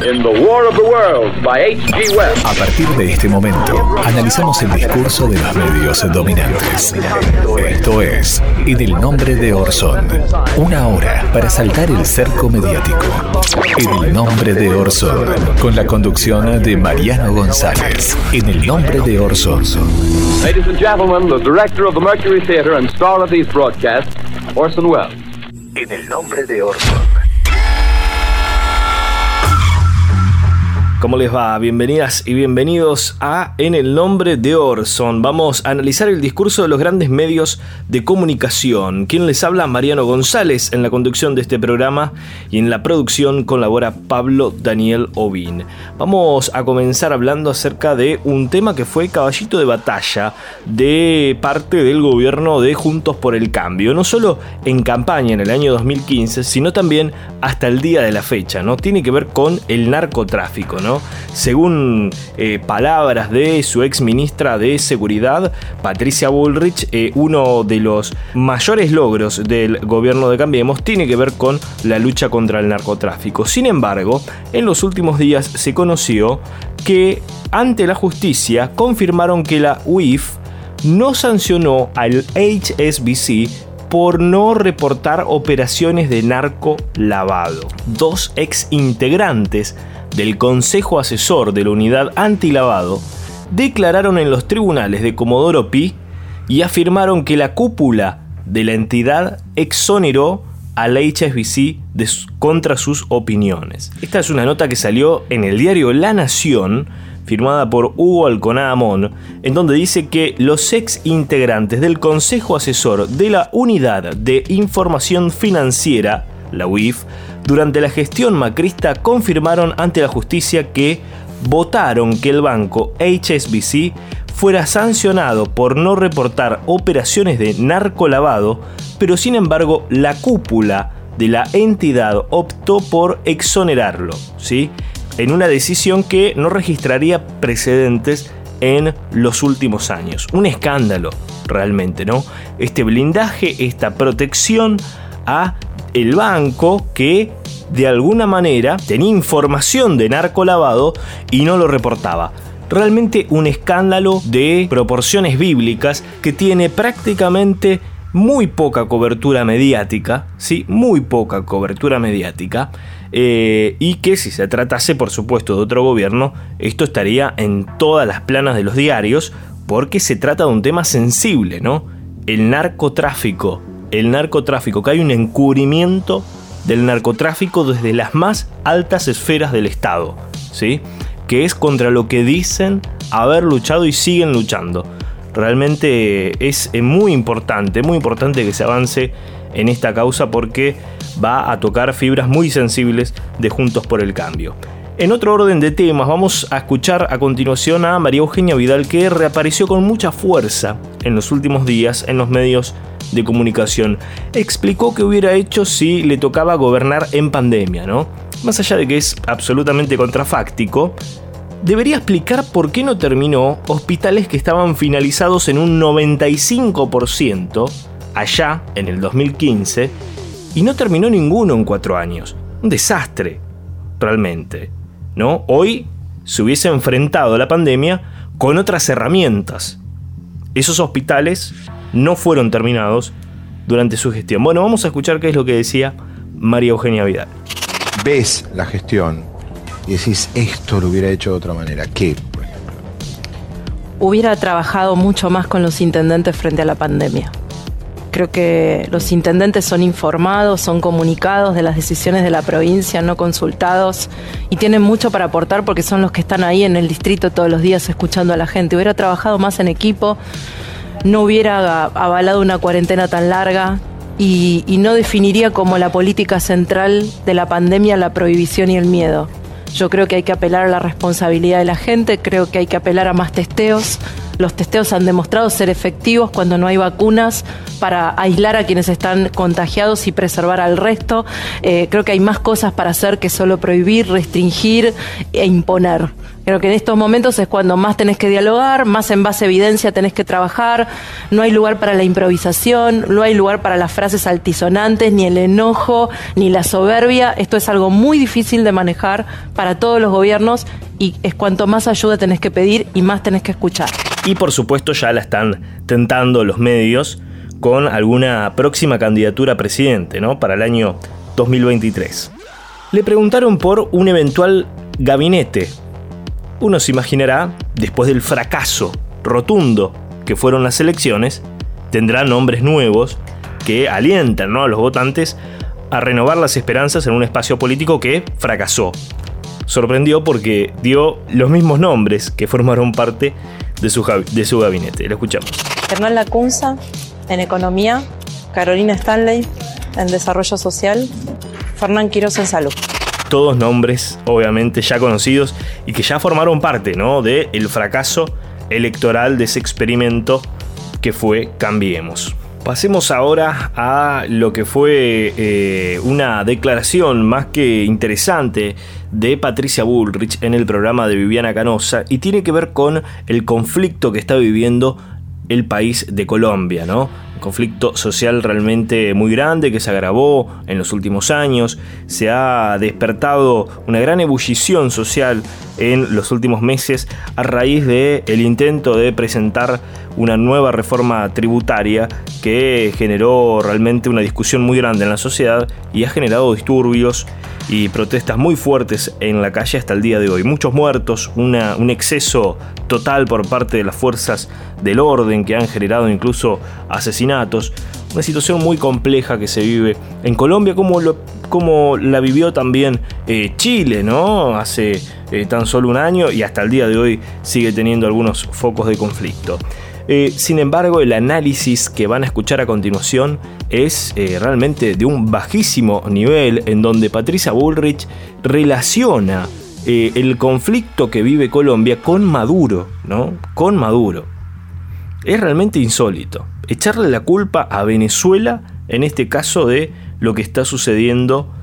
in The War of the Worlds by H.G. Wells. A partir de este momento, analizamos el discurso de los medios dominantes. Esto es En el nombre de Orson. Una hora para saltar el cerco mediático. En el nombre de Orson. Con la conducción de Mariano González. En el nombre de Orson. Ladies and gentlemen, the director of the Mercury Theater and star of these broadcasts, Orson Welles. En el nombre de Orson. ¿Cómo les va? Bienvenidas y bienvenidos a En el nombre de Orson. Vamos a analizar el discurso de los grandes medios de comunicación. Quien les habla, Mariano González, en la conducción de este programa y en la producción colabora Pablo Daniel Ovin. Vamos a comenzar hablando acerca de un tema que fue caballito de batalla de parte del gobierno de Juntos por el Cambio. No solo en campaña en el año 2015, sino también hasta el día de la fecha. ¿no? Tiene que ver con el narcotráfico. ¿no? Según eh, palabras de su ex ministra de Seguridad, Patricia Bullrich, eh, uno de los mayores logros del gobierno de Cambiemos tiene que ver con la lucha contra el narcotráfico. Sin embargo, en los últimos días se conoció que ante la justicia confirmaron que la UIF no sancionó al HSBC por no reportar operaciones de narco lavado. Dos ex integrantes del Consejo Asesor de la Unidad Antilavado declararon en los tribunales de Comodoro Pi y afirmaron que la cúpula de la entidad exoneró al HSBC contra sus opiniones. Esta es una nota que salió en el diario La Nación, firmada por Hugo Alconada Mon, en donde dice que los ex integrantes del Consejo Asesor de la Unidad de Información Financiera, la UIF, durante la gestión macrista confirmaron ante la justicia que votaron que el banco HSBC fuera sancionado por no reportar operaciones de narcolavado, pero sin embargo la cúpula de la entidad optó por exonerarlo, ¿sí? en una decisión que no registraría precedentes en los últimos años. Un escándalo, realmente, ¿no? Este blindaje, esta protección a el banco que de alguna manera tenía información de narcolavado y no lo reportaba. Realmente un escándalo de proporciones bíblicas que tiene prácticamente muy poca cobertura mediática, ¿sí? Muy poca cobertura mediática. Eh, y que si se tratase, por supuesto, de otro gobierno, esto estaría en todas las planas de los diarios, porque se trata de un tema sensible, ¿no? El narcotráfico el narcotráfico, que hay un encubrimiento del narcotráfico desde las más altas esferas del Estado, ¿sí? que es contra lo que dicen haber luchado y siguen luchando. Realmente es muy importante, muy importante que se avance en esta causa porque va a tocar fibras muy sensibles de Juntos por el Cambio. En otro orden de temas, vamos a escuchar a continuación a María Eugenia Vidal que reapareció con mucha fuerza en los últimos días en los medios de comunicación. Explicó que hubiera hecho si le tocaba gobernar en pandemia, ¿no? Más allá de que es absolutamente contrafáctico, debería explicar por qué no terminó hospitales que estaban finalizados en un 95% allá en el 2015 y no terminó ninguno en cuatro años. Un desastre, realmente. ¿no? Hoy se hubiese enfrentado a la pandemia con otras herramientas. Esos hospitales no fueron terminados durante su gestión. Bueno, vamos a escuchar qué es lo que decía María Eugenia Vidal. Ves la gestión y decís, esto lo hubiera hecho de otra manera. ¿Qué, por ejemplo? Hubiera trabajado mucho más con los intendentes frente a la pandemia. Creo que los intendentes son informados, son comunicados de las decisiones de la provincia, no consultados y tienen mucho para aportar porque son los que están ahí en el distrito todos los días escuchando a la gente. Hubiera trabajado más en equipo, no hubiera avalado una cuarentena tan larga y, no definiría como la política central de la pandemia la prohibición y el miedo. Yo creo que hay que apelar a la responsabilidad de la gente, creo que hay que apelar a más testeos, Los testeos han demostrado ser efectivos cuando no hay vacunas para aislar a quienes están contagiados y preservar al resto. Eh, creo que hay más cosas para hacer que solo prohibir, restringir e imponer. Creo que en estos momentos es cuando más tenés que dialogar, más en base a evidencia tenés que trabajar, no hay lugar para la improvisación, no hay lugar para las frases altisonantes, ni el enojo, ni la soberbia. Esto es algo muy difícil de manejar para todos los gobiernos y es cuanto más ayuda tenés que pedir y más tenés que escuchar. Y por supuesto ya la están tentando los medios con alguna próxima candidatura a presidente, ¿no? Para el año 2023. Le preguntaron por un eventual gabinete uno se imaginará, después del fracaso rotundo que fueron las elecciones, tendrá nombres nuevos que alientan a los votantes a renovar las esperanzas en un espacio político que fracasó. Sorprendió porque dio los mismos nombres que formaron parte de su, de su gabinete. Lo escuchamos. Hernán Lacunza, en Economía, Carolina Stanley, en Desarrollo Social, Fernán Quiroz en Salud todos nombres obviamente ya conocidos y que ya formaron parte ¿no? del fracaso electoral de ese experimento que fue Cambiemos. Pasemos ahora a lo que fue eh, una declaración más que interesante de Patricia Bullrich en el programa de Viviana Canosa y tiene que ver con el conflicto que está viviendo el país de Colombia, ¿no? conflicto social realmente muy grande que se agravó en los últimos años, se ha despertado una gran ebullición social en los últimos meses a raíz del el intento de presentar una nueva reforma tributaria que generó realmente una discusión muy grande en la sociedad y ha generado disturbios y protestas muy fuertes en la calle hasta el día de hoy. Muchos muertos, un exceso total por parte de las fuerzas del orden que han generado incluso asesinatos. Una situación muy compleja que se vive en Colombia como, como la vivió también eh, Chile, ¿no? Hace eh, tan solo un año y hasta el día de hoy sigue teniendo algunos focos de conflicto. Eh, sin embargo, el análisis que van a escuchar a continuación es realmente de un bajísimo nivel en donde Patricia Bullrich relaciona el conflicto que vive Colombia con Maduro, ¿no? Con Maduro. Es realmente insólito. Echarle la culpa a Venezuela, en este caso, de lo que está sucediendo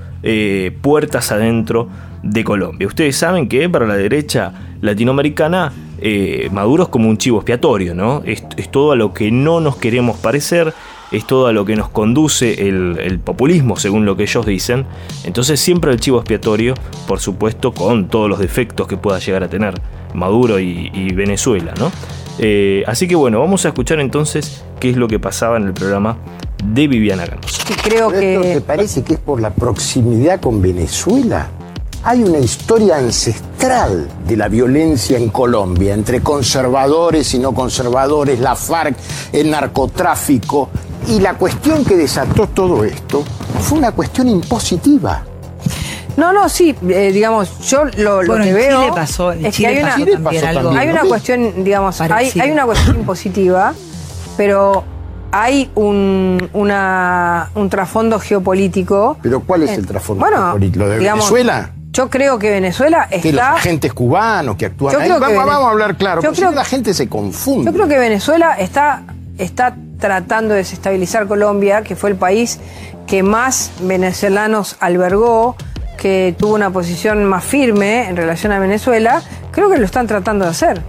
puertas adentro de Colombia. Ustedes saben que para la derecha latinoamericana eh, Maduro es como un chivo expiatorio, ¿no? Es, todo a lo que no nos queremos parecer, es todo a lo que nos conduce el, populismo, según lo que ellos dicen. Entonces siempre el chivo expiatorio, por supuesto, con todos los defectos que pueda llegar a tener Maduro y, Venezuela, ¿no? Eh, así que bueno, vamos a escuchar entonces qué es lo que pasaba en el programa de Viviana Ganosa. Creo que... ¿Te parece que es por la proximidad con Venezuela? hay una historia ancestral de la violencia en Colombia, entre conservadores y no conservadores, la FARC, el narcotráfico, y la cuestión que desató todo esto fue una cuestión impositiva. No, no, sí, eh, digamos, yo lo, que veo Chile pasó, es que hay una, hay una cuestión, digamos, hay, hay, una cuestión impositiva, pero hay un, una, un trasfondo geopolítico. ¿Pero cuál es el trasfondo geopolítico? ¿Lo de Venezuela? Yo creo que Venezuela está. Que los agentes cubanos que actúan ahí. Vamos, vamos, a hablar claro, yo creo, que la gente se confunde. Yo creo que Venezuela está, está tratando de desestabilizar Colombia, que fue el país que más venezolanos albergó, que tuvo una posición más firme en relación a Venezuela. Creo que lo están tratando de hacer.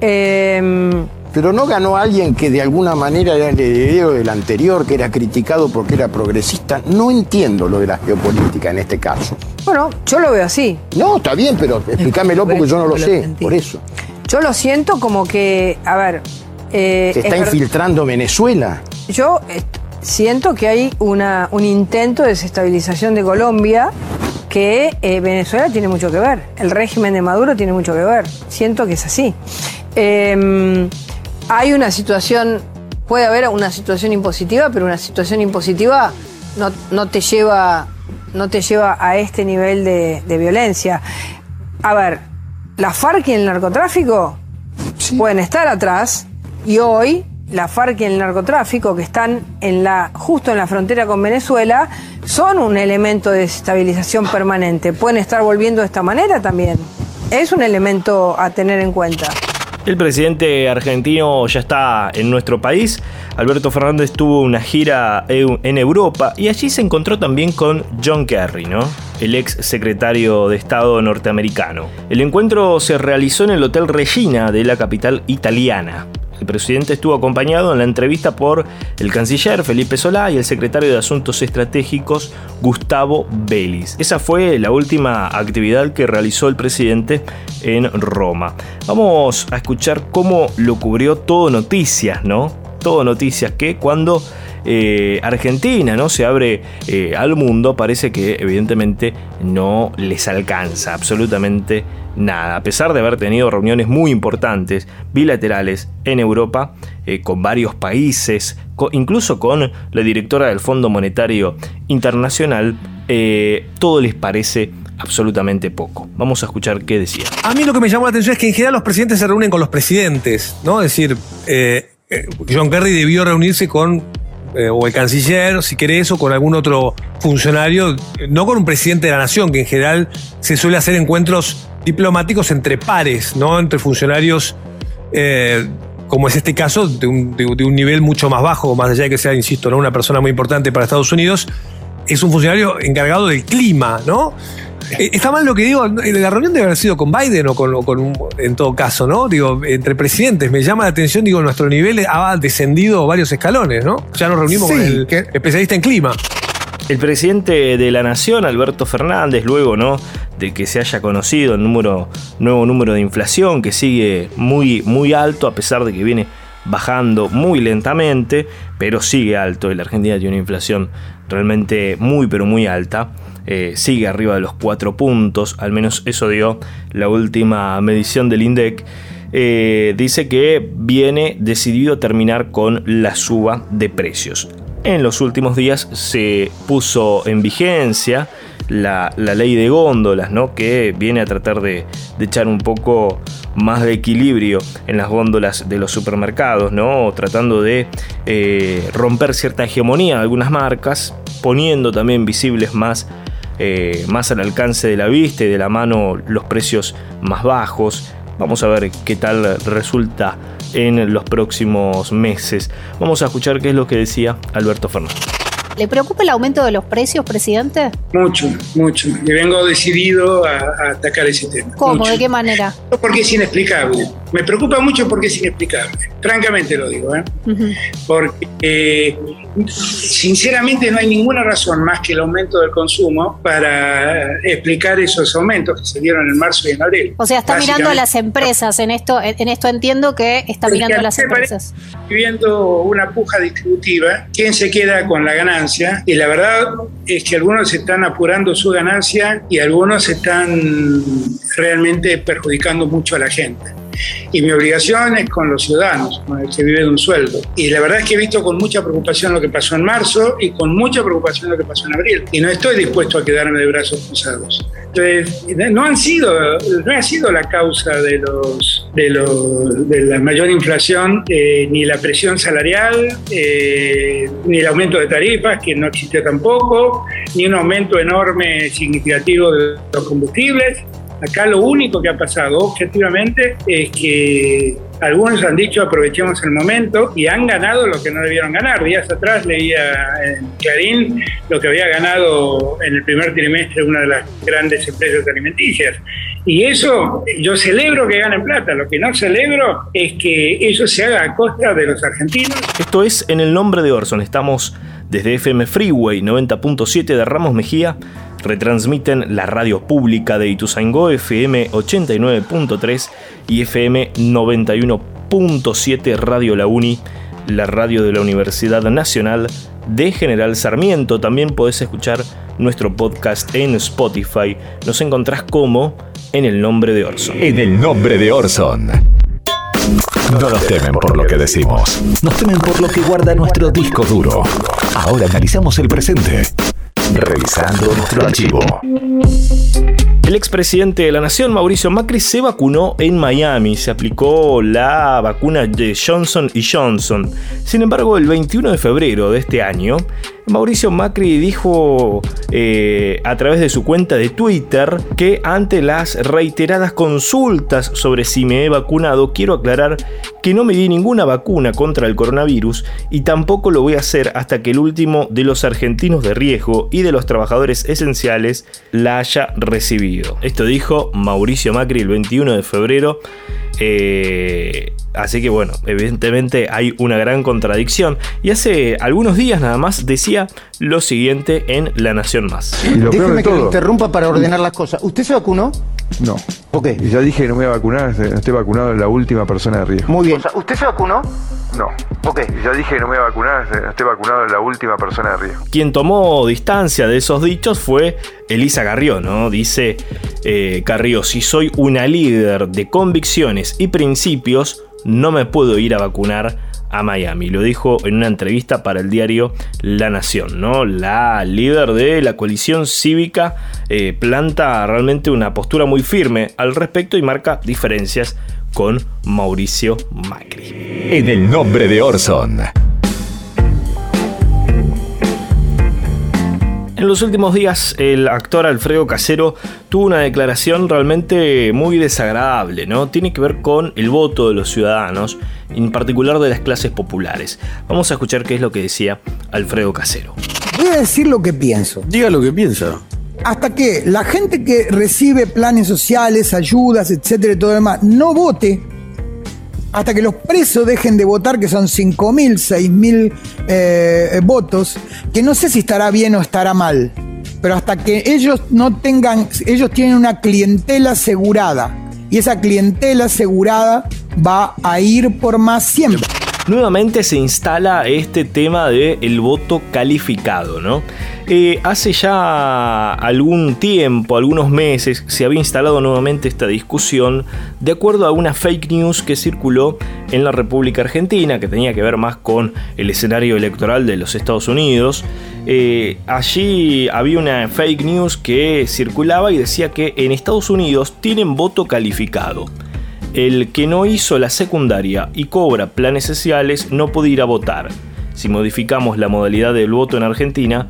Eh, pero no ganó alguien que de alguna manera era el heredero del anterior, que era criticado porque era progresista. No entiendo lo de la geopolítica en este caso. Bueno, yo lo veo así. No, está bien, pero explícamelo porque yo no lo sé, por eso. Yo lo siento como que, a ver... Eh, ¿Se está infiltrando Venezuela? Yo eh, siento que hay una, un intento de desestabilización de Colombia que eh, Venezuela tiene mucho que ver. El régimen de Maduro tiene mucho que ver. Siento que es así. Eh, hay una situación, puede haber una situación impositiva, pero una situación impositiva no, te, lleva, no te lleva a este nivel de, violencia. A ver, la FARC y el narcotráfico pueden estar atrás y hoy la FARC y el narcotráfico que están justo en la frontera con Venezuela son un elemento de desestabilización permanente. Pueden estar volviendo de esta manera también. Es un elemento a tener en cuenta. El presidente argentino ya está en nuestro país. Alberto Fernández tuvo una gira en Europa y allí se encontró también con John Kerry, ¿no? El ex secretario de Estado norteamericano. El encuentro se realizó en el Hotel Regina de la capital italiana. El presidente estuvo acompañado en la entrevista por el canciller Felipe Solá y el secretario de Asuntos Estratégicos Gustavo Belis. Esa fue la última actividad que realizó el presidente en Roma. Vamos a escuchar cómo lo cubrió todo Noticias, ¿no? Todo Noticias que cuando eh, Argentina no se abre eh, al mundo parece que evidentemente no les alcanza absolutamente nada, a pesar de haber tenido reuniones muy importantes, bilaterales, en Europa, eh, con varios países, incluso con la directora del Fondo Monetario Internacional, todo les parece absolutamente poco. Vamos a escuchar qué decía. A mí lo que me llamó la atención es que en general los presidentes se reúnen con los presidentes, ¿no? Es decir, John Kerry debió reunirse con o el canciller, si querés, o con algún otro funcionario, no con un presidente de la nación, que en general se suele hacer encuentros diplomáticos entre pares, ¿no? Entre funcionarios, eh, como es este caso, de un, nivel mucho más bajo, más allá de que sea, insisto, ¿no? una persona muy importante para Estados Unidos, es un funcionario encargado del clima, ¿no? Eh, está mal lo que digo, la reunión debe haber sido con Biden o con, con en todo caso, ¿no? Digo, entre presidentes, me llama la atención, digo, nuestro nivel ha descendido varios escalones, ¿no? Ya nos reunimos con el especialista en clima. El presidente de la Nación, Alberto Fernández, luego ¿no? de que se haya conocido el número, nuevo número de inflación, que sigue muy, muy alto, a pesar de que viene bajando muy lentamente, pero sigue alto. Y la Argentina tiene una inflación realmente muy, pero muy alta. Eh, sigue arriba de los 4 puntos, al menos eso dio la última medición del INDEC. Eh, dice que viene decidido terminar con la suba de precios en los últimos días se puso en vigencia la, ley de góndolas, ¿no? que viene a tratar de, echar un poco más de equilibrio en las góndolas de los supermercados, ¿no? tratando de eh, romper cierta hegemonía de algunas marcas, poniendo también visibles más, eh, más al alcance de la vista y de la mano los precios más bajos. Vamos a ver qué tal resulta en los próximos meses. Vamos a escuchar qué es lo que decía Alberto Fernández. ¿Le preocupa el aumento de los precios, presidente? Mucho, mucho. Y vengo decidido a, atacar ese tema. ¿Cómo? ¿De qué manera? Porque es inexplicable. Me preocupa mucho porque es inexplicable. Francamente lo digo. ¿eh? Porque sinceramente no hay ninguna razón más que el aumento del consumo para explicar esos aumentos que se dieron en marzo y en abril. O sea, está mirando a las empresas. En esto, en esto entiendo que está mirando a las empresas. Viendo una puja distributiva, ¿quién se queda con la ganancia? Y la verdad es que algunos están apurando su ganancia y algunos están realmente perjudicando mucho a la gente y mi obligación es con los ciudadanos, con el que vive de un sueldo. Y la verdad es que he visto con mucha preocupación lo que pasó en marzo y con mucha preocupación lo que pasó en abril. Y no estoy dispuesto a quedarme de brazos cruzados. Entonces, no han sido, no ha sido la causa de los de, los, de la mayor inflación eh, ni la presión salarial, eh, ni el aumento de tarifas, que no existió tampoco, ni un aumento enorme significativo de los combustibles Acá lo único que ha pasado objetivamente es que algunos han dicho aprovechemos el momento y han ganado lo que no debieron ganar. Días atrás leía en Clarín lo que había ganado en el primer trimestre una de las grandes empresas alimenticias. Y eso yo celebro que ganen plata, lo que no celebro es que eso se haga a costa de los argentinos. Esto es En el nombre de Orson, estamos desde FM Freeway 90.7 de Ramos Mejía retransmiten la radio pública de Ituzaingó FM 89.3 y FM 91.7 Radio La Uni, la radio de la Universidad Nacional de General Sarmiento. También podés escuchar nuestro podcast en Spotify. Nos encontrás como En el nombre de Orson. En el nombre de Orson. No nos temen por lo que decimos, nos temen por lo que guarda nuestro disco duro. Ahora analizamos el presente revisando nuestro archivo. El expresidente de la Nación, Mauricio Macri, se vacunó en Miami. Se aplicó la vacuna de Johnson y Johnson. Sin embargo, el 21 de febrero de este año, Mauricio Macri dijo eh, a través de su cuenta de Twitter que ante las reiteradas consultas sobre si me he vacunado, quiero aclarar que no me di ninguna vacuna contra el coronavirus y tampoco lo voy a hacer hasta que el último de los argentinos de riesgo y de los trabajadores esenciales la haya recibido. Esto dijo Mauricio Macri el 21 de febrero. Eh, así que bueno, evidentemente hay una gran contradicción. Y hace algunos días nada más decía lo siguiente en La Nación Más. Y lo Déjeme que lo interrumpa para ordenar las cosas. ¿Usted se vacunó? No. Ok. Y ya dije que no me voy a vacunar, no estoy vacunado en la última persona de riesgo. Muy bien. ¿Usted se vacunó? No. Ok. Y ya dije que no me voy a vacunar, no estoy vacunado en la última persona de riesgo. Quien tomó distancia de esos dichos fue Elisa Carrió, ¿no? Dice eh, Carrió, si soy una líder de convicciones y principios, no me puedo ir a vacunar a Miami. Lo dijo en una entrevista para el diario La Nación, ¿no? La líder de la coalición cívica eh, planta realmente una postura muy firme al respecto y marca diferencias con Mauricio Macri. En el nombre de Orson. En los últimos días, el actor Alfredo Casero tuvo una declaración realmente muy desagradable, ¿no? Tiene que ver con el voto de los ciudadanos, en particular de las clases populares. Vamos a escuchar qué es lo que decía Alfredo Casero. Voy a decir lo que pienso. Diga lo que piensa. Hasta que la gente que recibe planes sociales, ayudas, etcétera y todo lo demás, no vote, hasta que los presos dejen de votar, que son 5.000, 6.000 eh, votos, que no sé si estará bien o estará mal, pero hasta que ellos no tengan, ellos tienen una clientela asegurada, y esa clientela asegurada va a ir por más siempre. Nuevamente se instala este tema del el voto calificado, ¿no? Eh, hace ya algún tiempo, algunos meses, se había instalado nuevamente esta discusión de acuerdo a una fake news que circuló en la República Argentina, que tenía que ver más con el escenario electoral de los Estados Unidos. Eh, allí había una fake news que circulaba y decía que en Estados Unidos tienen voto calificado. El que no hizo la secundaria y cobra planes sociales no puede ir a votar. Si modificamos la modalidad del voto en Argentina,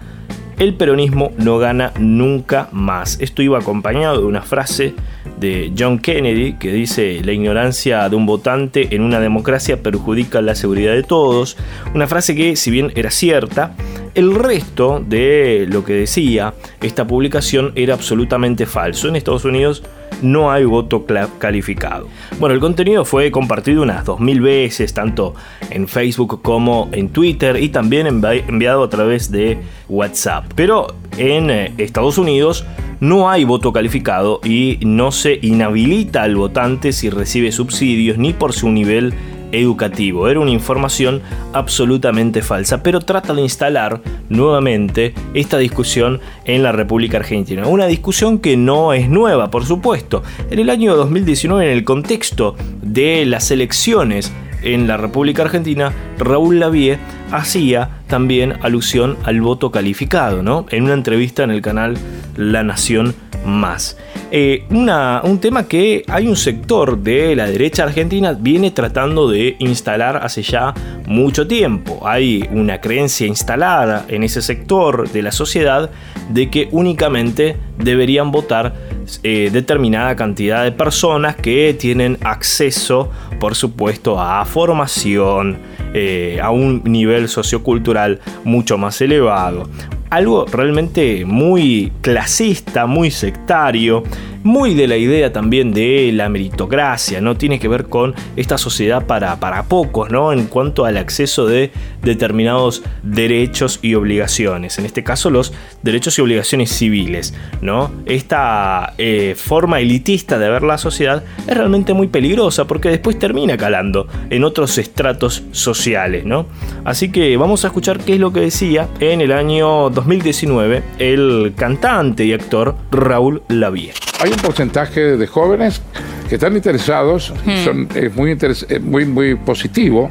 el peronismo no gana nunca más. Esto iba acompañado de una frase de John Kennedy que dice la ignorancia de un votante en una democracia perjudica la seguridad de todos. Una frase que si bien era cierta, el resto de lo que decía esta publicación era absolutamente falso. En Estados Unidos no hay voto calificado. Bueno, el contenido fue compartido unas 2.000 veces, tanto en Facebook como en Twitter y también enviado a través de WhatsApp. Pero en eh, Estados Unidos no hay voto calificado y no se inhabilita al votante si recibe subsidios ni por su nivel educativo. Era una información absolutamente falsa, pero trata de instalar nuevamente esta discusión en la República Argentina. Una discusión que no es nueva, por supuesto. En el año 2019, en el contexto de las elecciones en la República Argentina, Raúl Lavie hacía también alusión al voto calificado, ¿no? En una entrevista en el canal La Nación Más. Eh, un tema que hay un sector de la derecha argentina viene tratando de instalar hace ya mucho tiempo. Hay una creencia instalada en ese sector de la sociedad de que únicamente deberían votar eh, determinada cantidad de personas que tienen acceso, por supuesto, a formación, eh, a un nivel sociocultural mucho más elevado algo realmente muy clasista, muy sectario, muy de la idea también de la meritocracia, ¿no? Tiene que ver con esta sociedad para, para pocos, ¿no? En cuanto al acceso de determinados derechos y obligaciones. En este caso, los derechos y obligaciones civiles, ¿no? Esta eh, forma elitista de ver la sociedad es realmente muy peligrosa porque después termina calando en otros estratos sociales, ¿no? Así que vamos a escuchar qué es lo que decía en el año 2019 el cantante y actor Raúl Lavie hay un porcentaje de jóvenes que están interesados, son, es muy, muy, muy positivo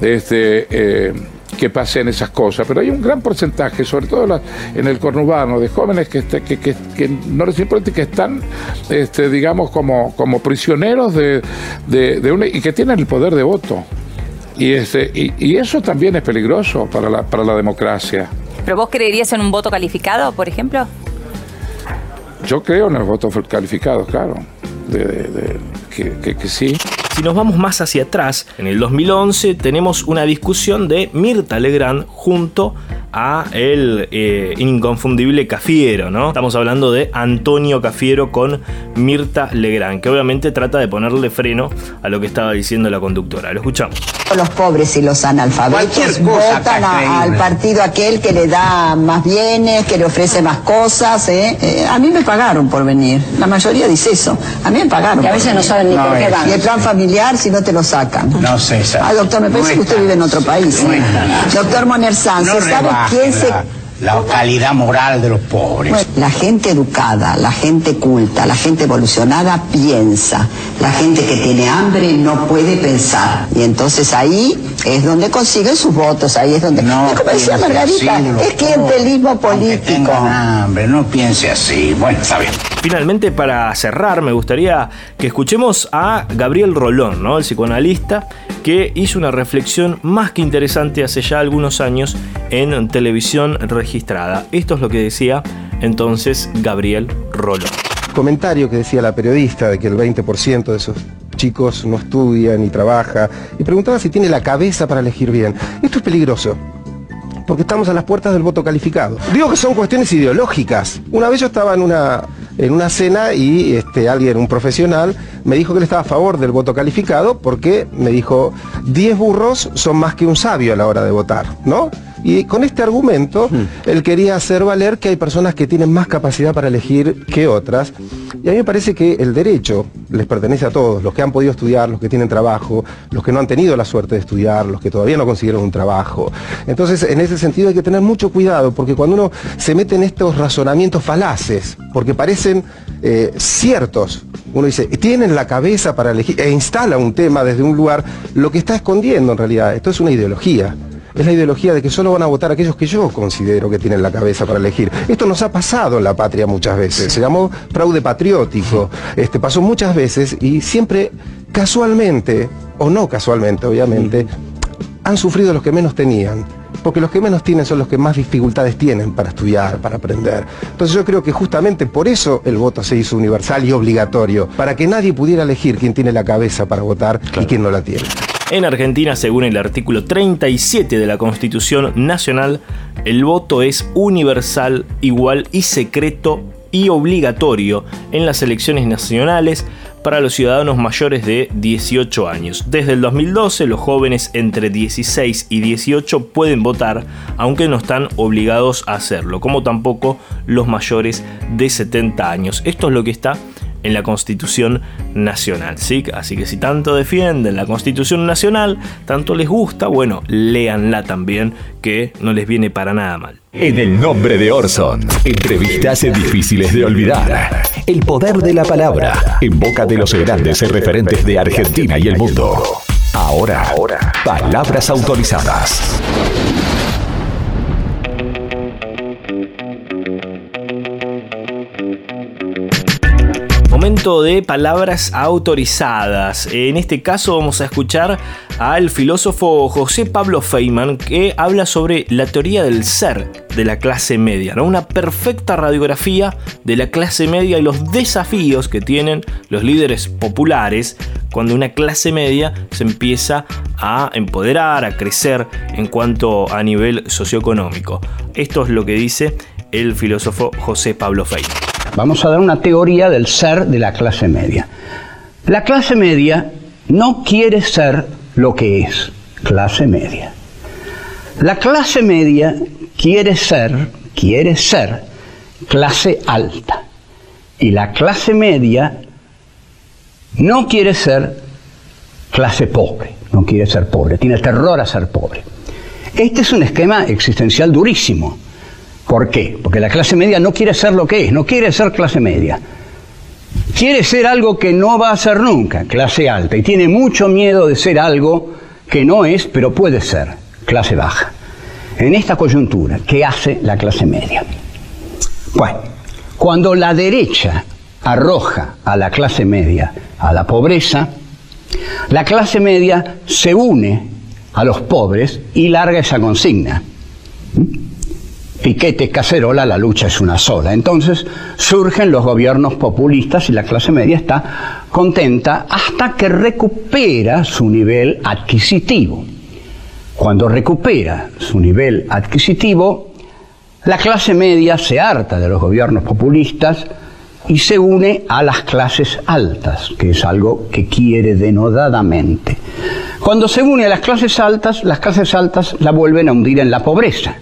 este, eh, que pasen esas cosas, pero hay un gran porcentaje, sobre todo en el conurbano, de jóvenes que, este, que, que, que no que están, este, digamos, como, como prisioneros de, de, y que tienen el poder de voto. Y, este, y, eso también es peligroso para la, para la democracia. ¿Pero vos creerías en un voto calificado, por ejemplo? Yo creo en los votos calificados, claro. De, que, sí. Si nos vamos más hacia atrás, en el 2011 tenemos una discusión de Mirta Legrand junto el eh, inconfundible Cafiero, ¿no? Estamos hablando de Antonio Cafiero con Mirta Legrand, que obviamente trata de ponerle freno a lo que estaba diciendo la conductora. Lo escuchamos. Los pobres y los analfabetos votan a- al partido aquel que le da más bienes, que le ofrece más cosas. ¿eh? Eh, a mí me pagaron por venir. La mayoría dice eso. A mí me pagaron. Que a veces no saben ni por qué van. Y el plan familiar si no te lo sacan. No, César. Ah, doctor, me parece No que usted vive en otro país. No ¿eh? Doctor Moner Sanz, No ¿se ¿sabe quién se la, la calidad moral de los pobres. bueno, la gente educada, la gente culta, la gente evolucionada piensa. La gente que tiene hambre no puede pensar. Y entonces ahí es donde consiguen sus votos, ahí es donde... No es como decía Margarita, así es clientelismo político. Hambre, no piense así. Bueno, está bien. Finalmente, para cerrar, me gustaría que escuchemos a Gabriel Rolón, ¿no? el psicoanalista, que hizo una reflexión más que interesante hace ya algunos años en televisión registrada. Esto es lo que decía entonces Gabriel Rolón. comentario que decía la periodista de que el 20% de esos chicos no estudia ni trabaja y preguntaba si tiene la cabeza para elegir bien. Esto es peligroso. Porque estamos a las puertas del voto calificado. Digo que son cuestiones ideológicas. Una vez yo estaba en una, en una cena y este, alguien, un profesional, me dijo que él estaba a favor del voto calificado porque me dijo, 10 burros son más que un sabio a la hora de votar, ¿no? Y con este argumento, él quería hacer valer que hay personas que tienen más capacidad para elegir que otras. Y a mí me parece que el derecho les pertenece a todos, los que han podido estudiar, los que tienen trabajo, los que no han tenido la suerte de estudiar, los que todavía no consiguieron un trabajo. Entonces, en ese sentido hay que tener mucho cuidado, porque cuando uno se mete en estos razonamientos falaces, porque parecen eh, ciertos, uno dice, tienen la cabeza para elegir, e instala un tema desde un lugar, lo que está escondiendo en realidad, esto es una ideología. Es la ideología de que solo van a votar aquellos que yo considero que tienen la cabeza para elegir. Esto nos ha pasado en la patria muchas veces. Se llamó fraude patriótico. Este, pasó muchas veces y siempre casualmente, o no casualmente, obviamente, han sufrido los que menos tenían. Porque los que menos tienen son los que más dificultades tienen para estudiar, para aprender. Entonces yo creo que justamente por eso el voto se hizo universal y obligatorio, para que nadie pudiera elegir quién tiene la cabeza para votar y quién no la tiene. En Argentina, según el artículo 37 de la Constitución Nacional, el voto es universal, igual y secreto y obligatorio en las elecciones nacionales para los ciudadanos mayores de 18 años. Desde el 2012, los jóvenes entre 16 y 18 pueden votar, aunque no están obligados a hacerlo, como tampoco los mayores de 70 años. Esto es lo que está en la Constitución Nacional. ¿sí? Así que si tanto defienden la Constitución Nacional, tanto les gusta, bueno, léanla también, que no les viene para nada mal. En el nombre de Orson, entrevistas difíciles de olvidar. El poder de la palabra, en boca de los grandes referentes de Argentina y el mundo. Ahora, palabras autorizadas. De palabras autorizadas. En este caso vamos a escuchar al filósofo José Pablo Feynman que habla sobre la teoría del ser de la clase media, una perfecta radiografía de la clase media y los desafíos que tienen los líderes populares cuando una clase media se empieza a empoderar, a crecer en cuanto a nivel socioeconómico. Esto es lo que dice el filósofo José Pablo Feynman. Vamos a dar una teoría del ser de la clase media. La clase media no quiere ser lo que es, clase media. La clase media quiere ser, quiere ser clase alta. Y la clase media no quiere ser clase pobre, no quiere ser pobre, tiene terror a ser pobre. Este es un esquema existencial durísimo. ¿Por qué? Porque la clase media no quiere ser lo que es, no quiere ser clase media. Quiere ser algo que no va a ser nunca, clase alta, y tiene mucho miedo de ser algo que no es, pero puede ser, clase baja. En esta coyuntura, ¿qué hace la clase media? Bueno, cuando la derecha arroja a la clase media a la pobreza, la clase media se une a los pobres y larga esa consigna. Piquete, cacerola, la lucha es una sola. Entonces surgen los gobiernos populistas y la clase media está contenta hasta que recupera su nivel adquisitivo. Cuando recupera su nivel adquisitivo, la clase media se harta de los gobiernos populistas y se une a las clases altas, que es algo que quiere denodadamente. Cuando se une a las clases altas, las clases altas la vuelven a hundir en la pobreza.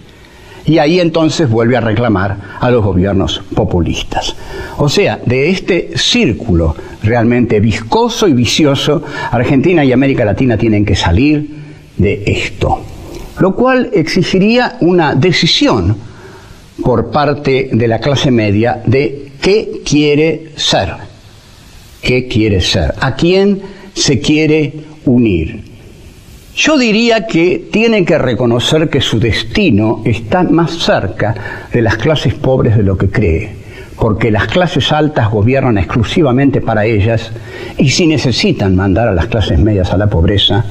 Y ahí entonces vuelve a reclamar a los gobiernos populistas. O sea, de este círculo realmente viscoso y vicioso, Argentina y América Latina tienen que salir de esto. Lo cual exigiría una decisión por parte de la clase media de qué quiere ser, qué quiere ser, a quién se quiere unir. Yo diría que tiene que reconocer que su destino está más cerca de las clases pobres de lo que cree, porque las clases altas gobiernan exclusivamente para ellas y si necesitan mandar a las clases medias a la pobreza,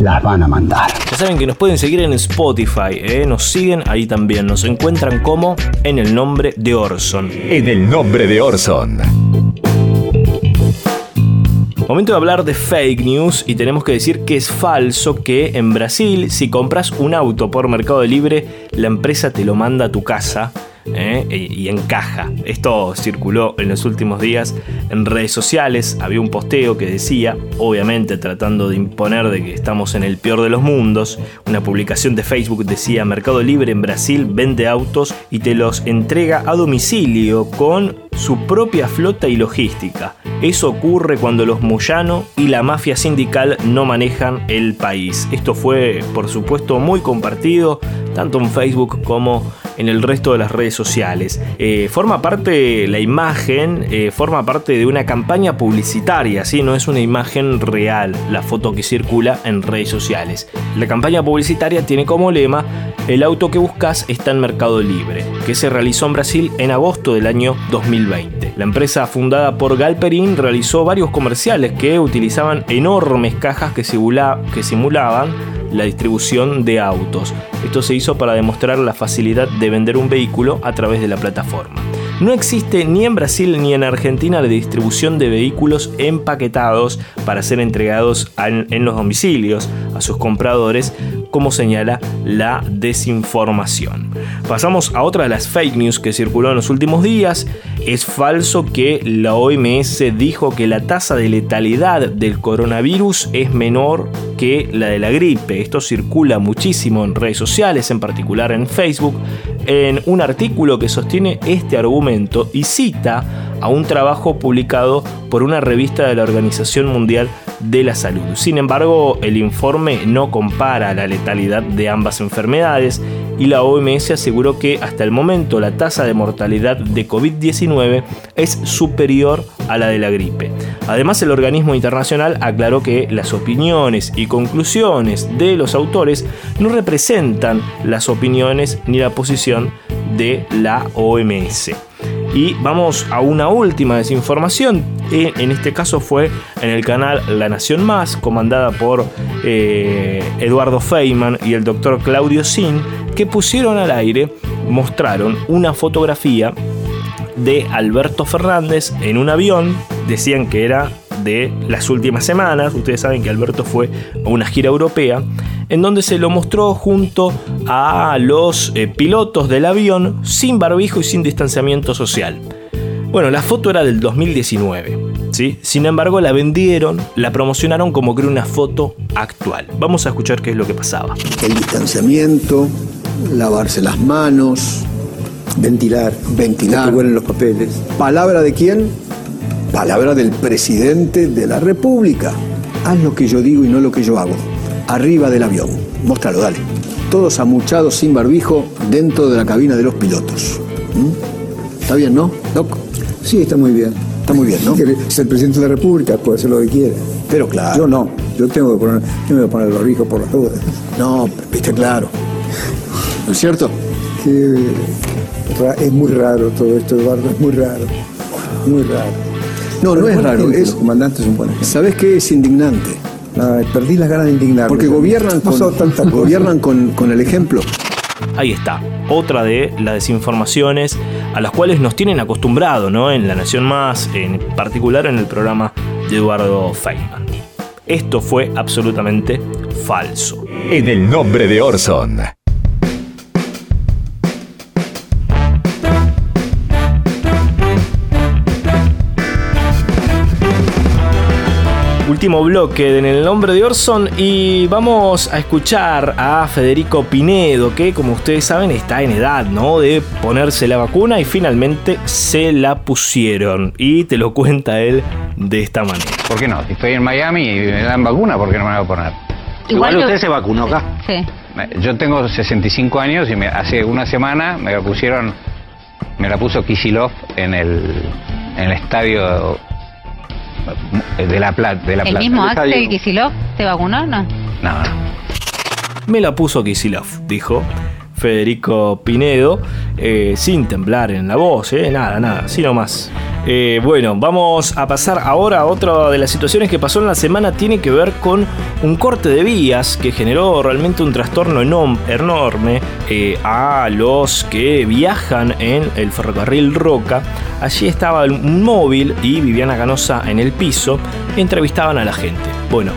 las van a mandar. Ya saben que nos pueden seguir en Spotify, ¿eh? nos siguen ahí también, nos encuentran como en el nombre de Orson. En el nombre de Orson. Momento de hablar de fake news y tenemos que decir que es falso que en Brasil si compras un auto por Mercado Libre la empresa te lo manda a tu casa ¿eh? y encaja. Esto circuló en los últimos días en redes sociales. Había un posteo que decía, obviamente tratando de imponer de que estamos en el peor de los mundos, una publicación de Facebook decía Mercado Libre en Brasil vende autos y te los entrega a domicilio con su propia flota y logística. Eso ocurre cuando los Moyano y la mafia sindical no manejan el país. Esto fue, por supuesto, muy compartido, tanto en Facebook como en el resto de las redes sociales. Eh, forma parte la imagen, eh, forma parte de una campaña publicitaria, ¿sí? no es una imagen real la foto que circula en redes sociales. La campaña publicitaria tiene como lema El auto que buscas está en Mercado Libre, que se realizó en Brasil en agosto del año 2020. La empresa fundada por Galperin realizó varios comerciales que utilizaban enormes cajas que simulaban la distribución de autos. Esto se hizo para demostrar la facilidad de vender un vehículo a través de la plataforma. No existe ni en Brasil ni en Argentina la distribución de vehículos empaquetados para ser entregados en, los domicilios a sus compradores, como señala la desinformación. Pasamos a otra de las fake news que circuló en los últimos días. Es falso que la OMS dijo que la tasa de letalidad del coronavirus es menor que la de la gripe. Esto circula muchísimo en redes sociales, en particular en Facebook, en un artículo que sostiene este argumento y cita a un trabajo publicado por una revista de la Organización Mundial de la Salud. Sin embargo, el informe no compara la letalidad de ambas enfermedades y la OMS aseguró que hasta el momento la tasa de mortalidad de COVID-19 es superior a la de la gripe. Además, el organismo internacional aclaró que las opiniones y conclusiones de los autores no representan las opiniones ni la posición de la OMS. Y vamos a una última desinformación. En este caso fue en el canal La Nación Más, comandada por eh, Eduardo Feynman y el doctor Claudio Sin, que pusieron al aire, mostraron una fotografía de Alberto Fernández en un avión. Decían que era de las últimas semanas. Ustedes saben que Alberto fue a una gira europea en donde se lo mostró junto a los eh, pilotos del avión sin barbijo y sin distanciamiento social. Bueno, la foto era del 2019. ¿Sí? Sin embargo, la vendieron, la promocionaron como que era una foto actual. Vamos a escuchar qué es lo que pasaba. El distanciamiento, lavarse las manos, ventilar, ventilar, no los papeles. ¿Palabra de quién? Palabra del presidente de la República. Haz lo que yo digo y no lo que yo hago. Arriba del avión. Móstralo, dale. Todos amuchados sin barbijo dentro de la cabina de los pilotos. ¿Mm? ¿Está bien, no, Doc? Sí, está muy bien. Está muy bien, ¿no? Es el presidente de la República, puede hacer lo que quiera. Pero claro. Yo no. Yo tengo que poner, tengo que poner el barbijo por las dudas. No, viste claro. ¿No es cierto? es muy raro todo esto, Eduardo, es muy raro. Muy raro. No, no es raro. Es, los comandantes son buenos. ¿Sabes qué es indignante? perdí las ganas de indignar. Porque gobiernan, con, gobiernan con, con el ejemplo. Ahí está, otra de las desinformaciones a las cuales nos tienen acostumbrado, ¿no? En La Nación Más, en particular en el programa de Eduardo Feynman. Esto fue absolutamente falso. En el nombre de Orson. Último bloque en el nombre de Orson y vamos a escuchar a Federico Pinedo que como ustedes saben está en edad ¿no? de ponerse la vacuna y finalmente se la pusieron y te lo cuenta él de esta manera. ¿Por qué no? Si estoy en Miami y me dan vacuna, ¿por qué no me la voy a poner? Igual, usted se vacunó acá. Sí. Yo tengo 65 años y me- hace una semana me la pusieron, me la puso Kisilov en el, en el estadio de La Plata. De la ¿El Plata. mismo El Axel Kicillof te vacunó no? No, no. Me la puso Kisilov, dijo Federico Pinedo, eh, sin temblar en la voz, eh, nada, nada, así nomás. Eh, bueno, vamos a pasar ahora a otra de las situaciones que pasó en la semana, tiene que ver con un corte de vías que generó realmente un trastorno enorme eh, a los que viajan en el ferrocarril Roca. Allí estaba un móvil y Viviana Canosa en el piso, entrevistaban a la gente. Bueno,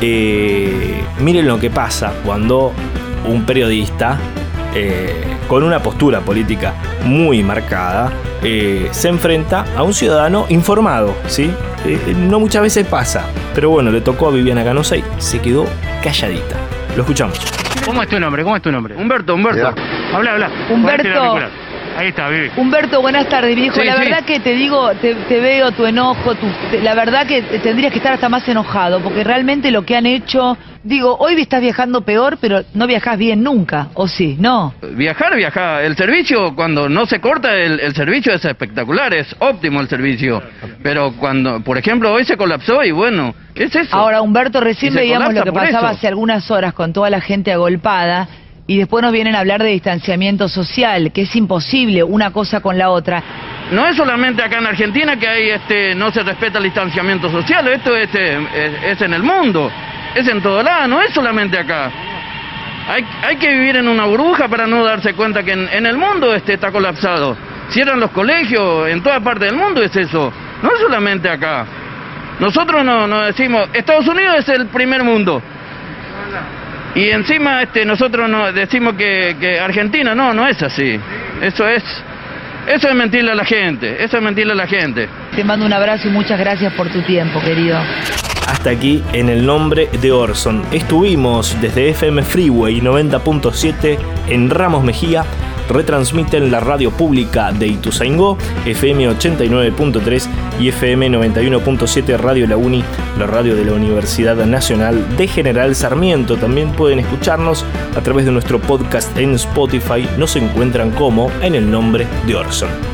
eh, miren lo que pasa cuando un periodista eh, con una postura política muy marcada eh, se enfrenta a un ciudadano informado, ¿sí? Eh, no muchas veces pasa, pero bueno, le tocó a Viviana Canosa y se quedó calladita. Lo escuchamos. ¿Cómo es tu nombre? ¿Cómo es tu nombre? Humberto, Humberto. Habla, habla. Humberto. Ahí está, Vivi. Humberto, buenas tardes, viejo. Sí, la sí. verdad que te digo, te, te veo tu enojo, tu- te- la verdad que tendrías que estar hasta más enojado, porque realmente lo que han hecho, digo, hoy estás viajando peor, pero no viajas bien nunca, ¿o sí? No. Viajar, viajar. El servicio, cuando no se corta, el, el servicio es espectacular, es óptimo el servicio. Pero cuando, por ejemplo, hoy se colapsó y bueno, ¿qué es eso? Ahora, Humberto, recién veíamos lo que pasaba eso. hace algunas horas con toda la gente agolpada. Y después nos vienen a hablar de distanciamiento social, que es imposible una cosa con la otra. No es solamente acá en Argentina que hay este no se respeta el distanciamiento social, esto es, eh, es, es en el mundo, es en todo lado, no es solamente acá. Hay, hay que vivir en una burbuja para no darse cuenta que en, el mundo este está colapsado. Cierran los colegios, en toda parte del mundo es eso, no es solamente acá. Nosotros no, no decimos, Estados Unidos es el primer mundo. Y encima este, nosotros no decimos que, que Argentina, no, no es así. Eso es, eso es mentirle a la gente, eso es mentirle a la gente. Te mando un abrazo y muchas gracias por tu tiempo, querido. Hasta aquí en el nombre de Orson. Estuvimos desde FM Freeway 90.7 en Ramos Mejía. Retransmiten la radio pública de Ituzaingó, FM 89.3 y FM 91.7 Radio La Uni, la radio de la Universidad Nacional de General Sarmiento. También pueden escucharnos a través de nuestro podcast en Spotify. Nos encuentran como en el nombre de Orson.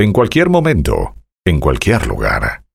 En cualquier momento, en cualquier lugar.